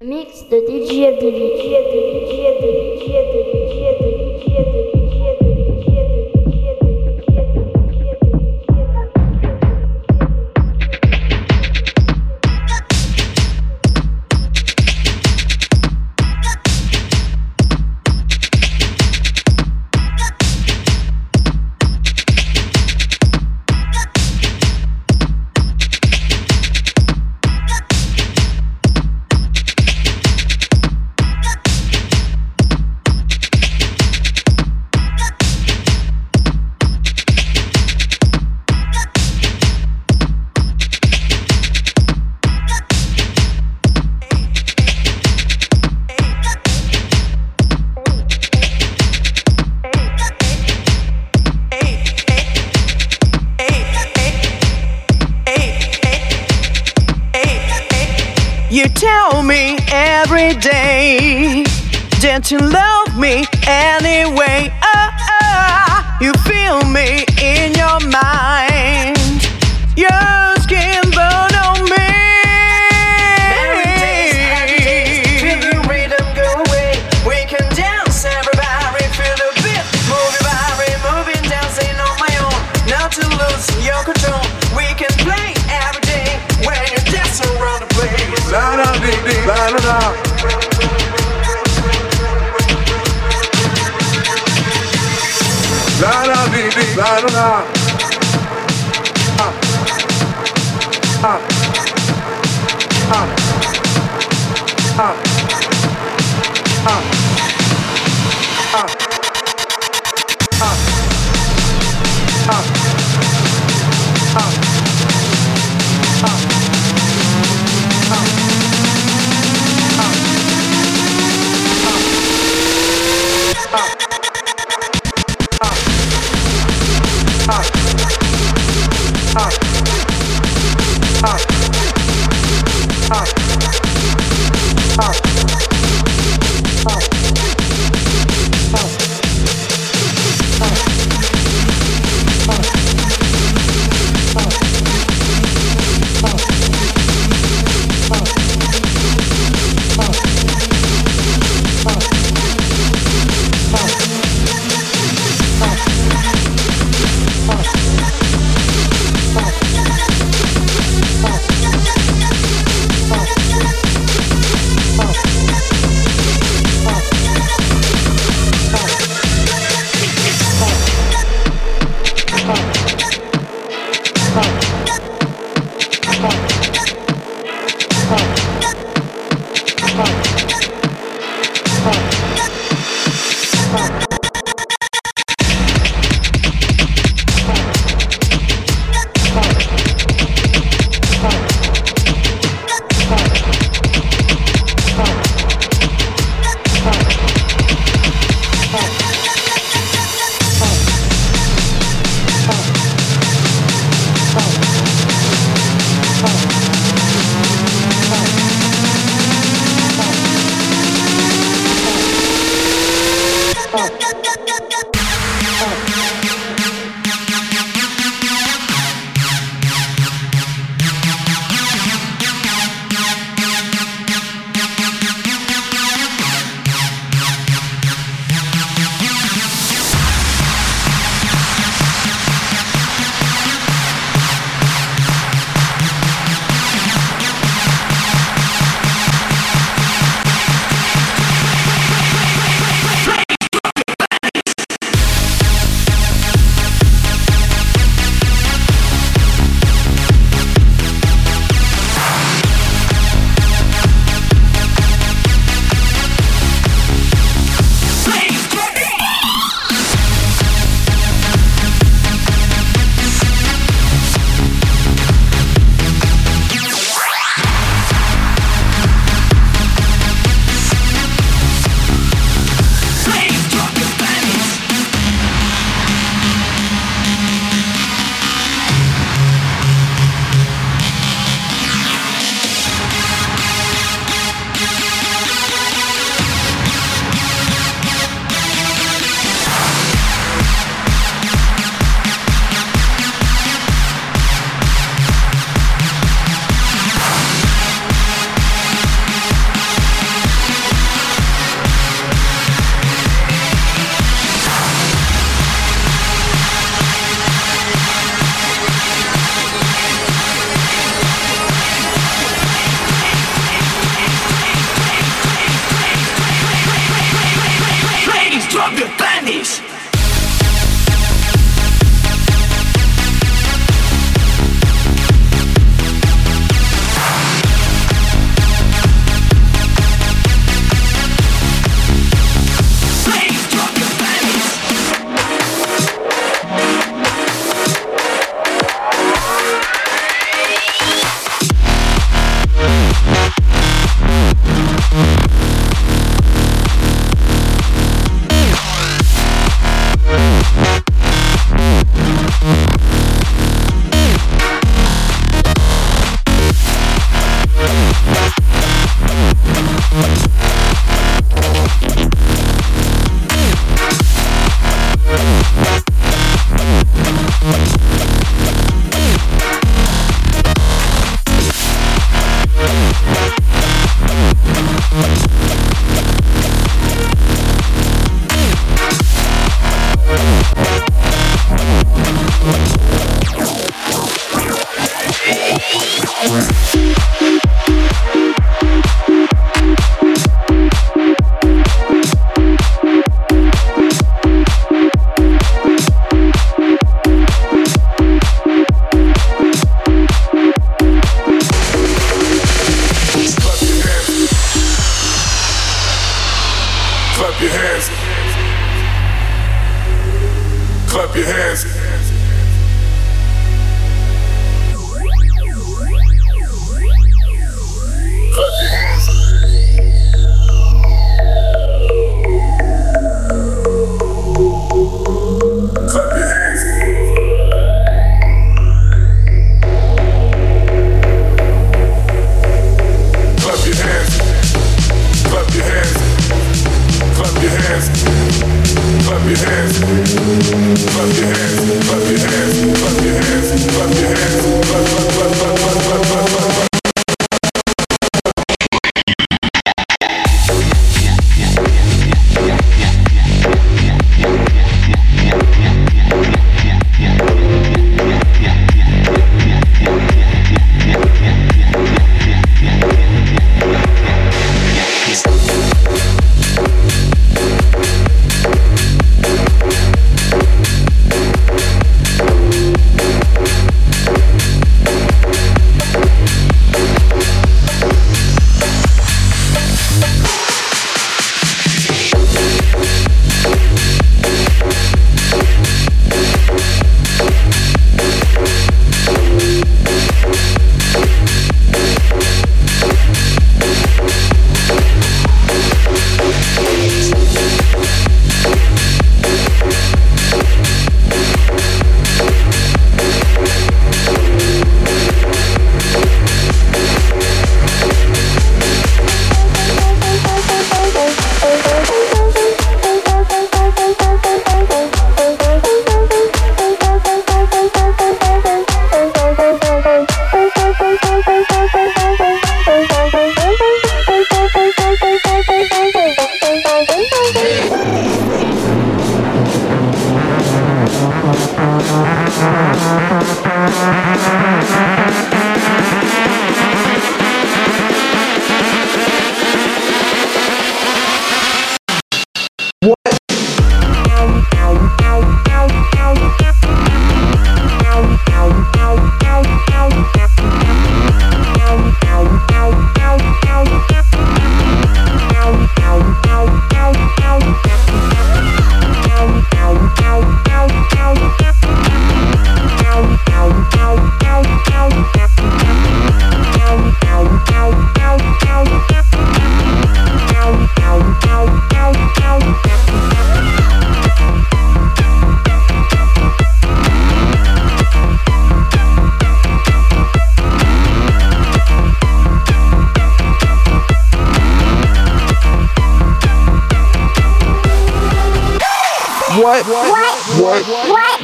Mix de DJ You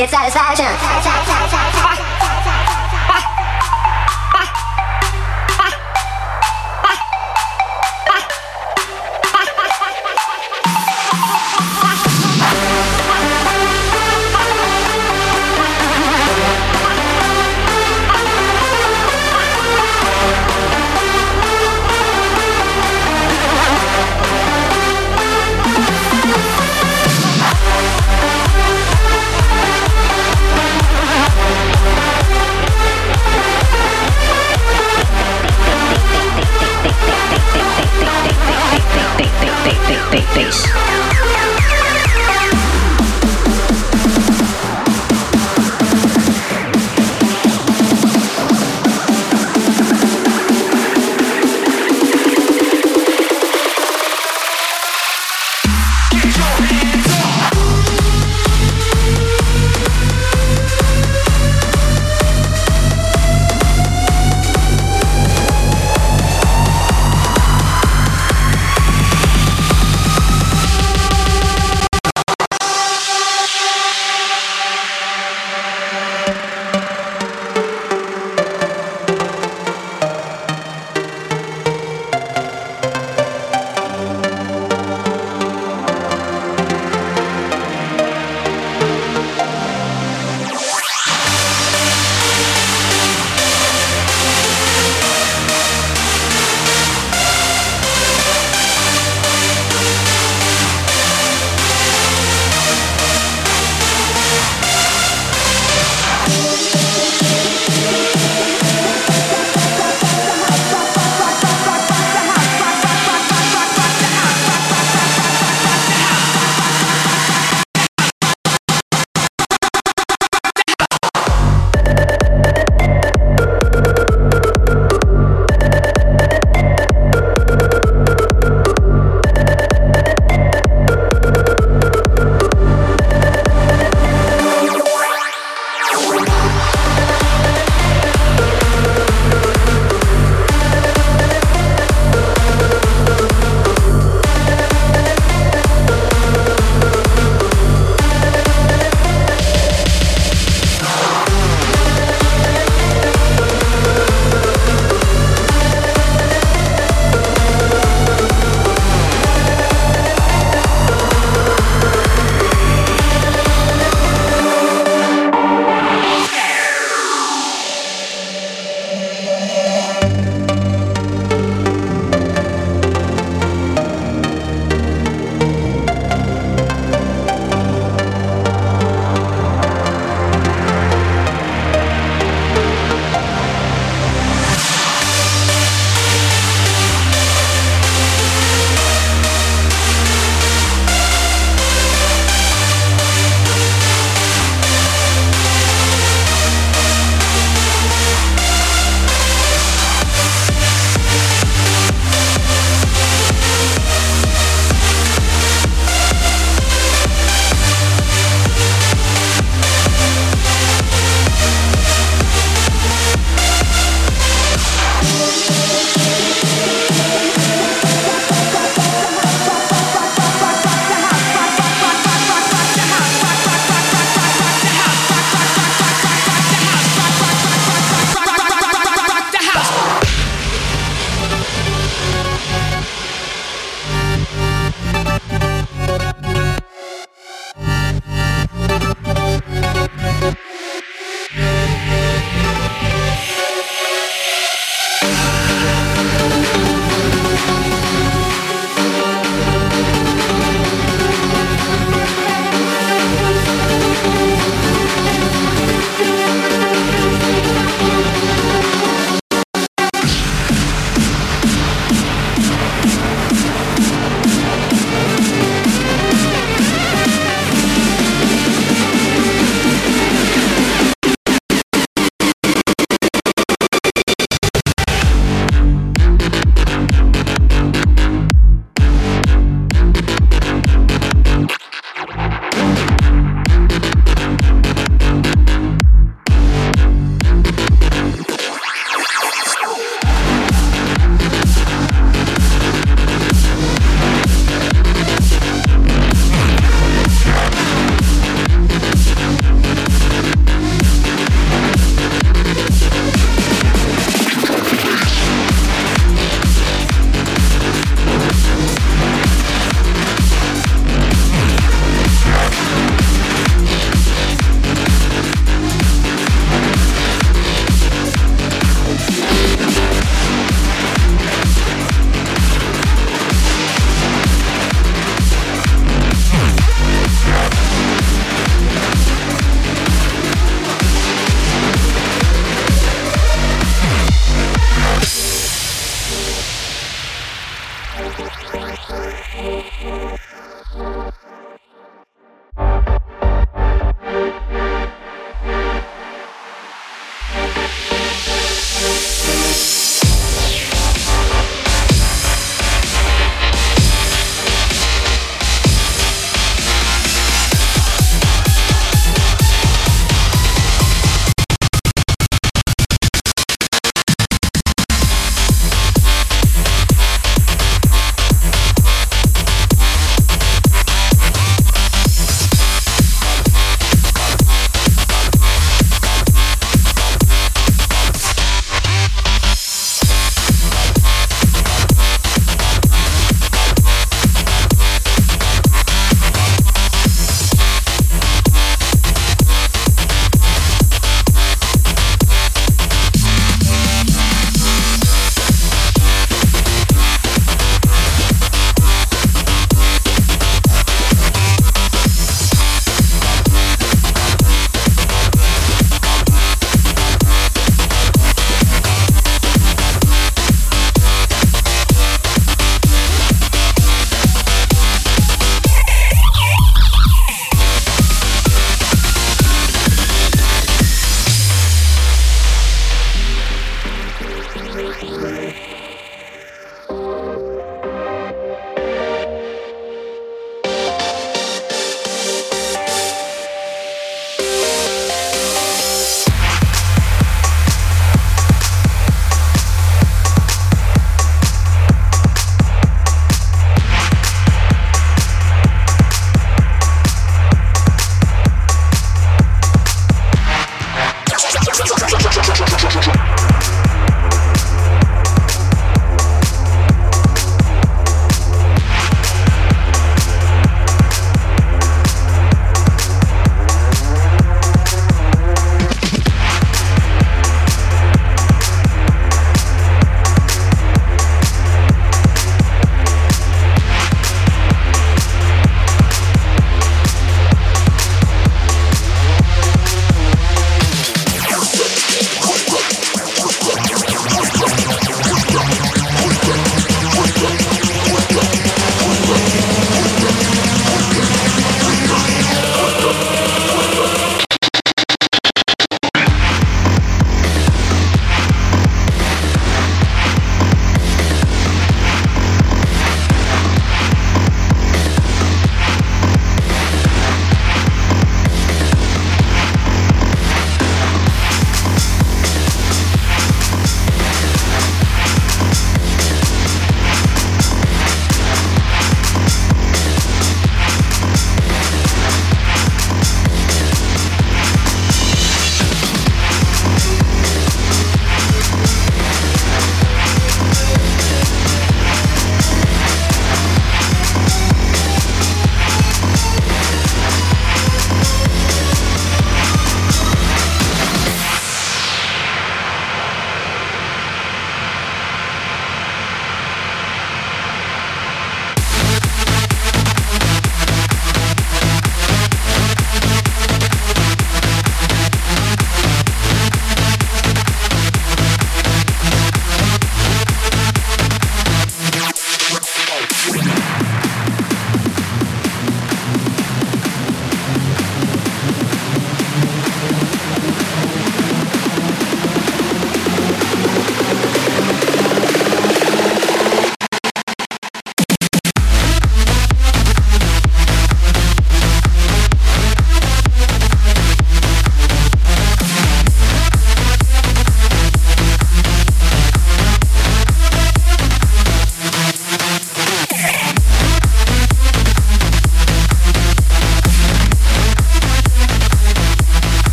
别再筛选。猜猜猜猜猜猜猜 bass.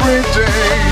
Every day